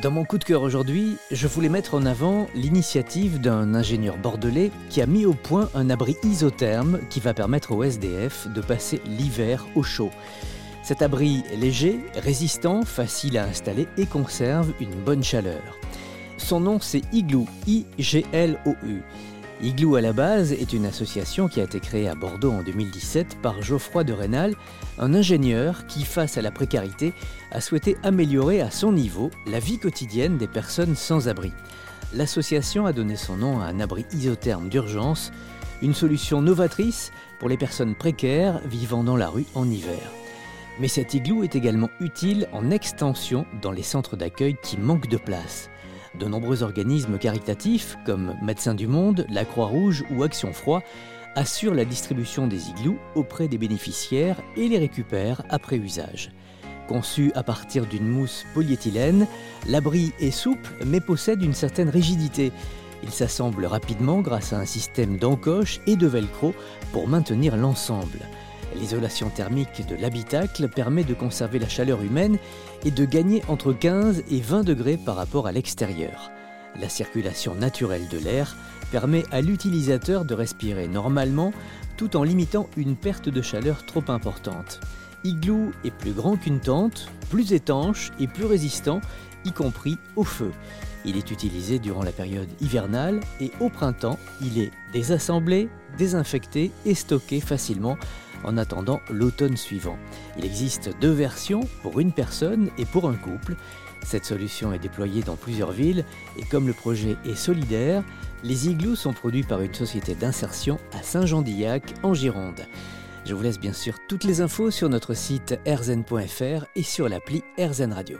Dans mon coup de cœur aujourd'hui, je voulais mettre en avant l'initiative d'un ingénieur bordelais qui a mis au point un abri isotherme qui va permettre au SDF de passer l'hiver au chaud. Cet abri est léger, résistant, facile à installer et conserve une bonne chaleur. Son nom c'est Igloo, I-G-L-O-U. Igloo à la base est une association qui a été créée à Bordeaux en 2017 par Geoffroy de Rénal, un ingénieur qui, face à la précarité, a souhaité améliorer à son niveau la vie quotidienne des personnes sans abri. L'association a donné son nom à un abri isotherme d'urgence, une solution novatrice pour les personnes précaires vivant dans la rue en hiver. Mais cet igloo est également utile en extension dans les centres d'accueil qui manquent de place. De nombreux organismes caritatifs, comme Médecins du Monde, la Croix-Rouge ou Action Froid, assurent la distribution des igloos auprès des bénéficiaires et les récupèrent après usage. Conçu à partir d'une mousse polyéthylène, l'abri est souple mais possède une certaine rigidité. Il s'assemble rapidement grâce à un système d'encoche et de velcro pour maintenir l'ensemble. L'isolation thermique de l'habitacle permet de conserver la chaleur humaine et de gagner entre 15 et 20 degrés par rapport à l'extérieur. La circulation naturelle de l'air permet à l'utilisateur de respirer normalement tout en limitant une perte de chaleur trop importante. Igloo est plus grand qu'une tente, plus étanche et plus résistant, y compris au feu. Il est utilisé durant la période hivernale et au printemps, il est désassemblé, désinfecté et stocké facilement en attendant l'automne suivant. Il existe deux versions pour une personne et pour un couple. Cette solution est déployée dans plusieurs villes et comme le projet est solidaire, les igloos sont produits par une société d'insertion à Saint-Jean-d'Illac en Gironde. Je vous laisse bien sûr toutes les infos sur notre site erzen.fr et sur l'appli Erzen Radio.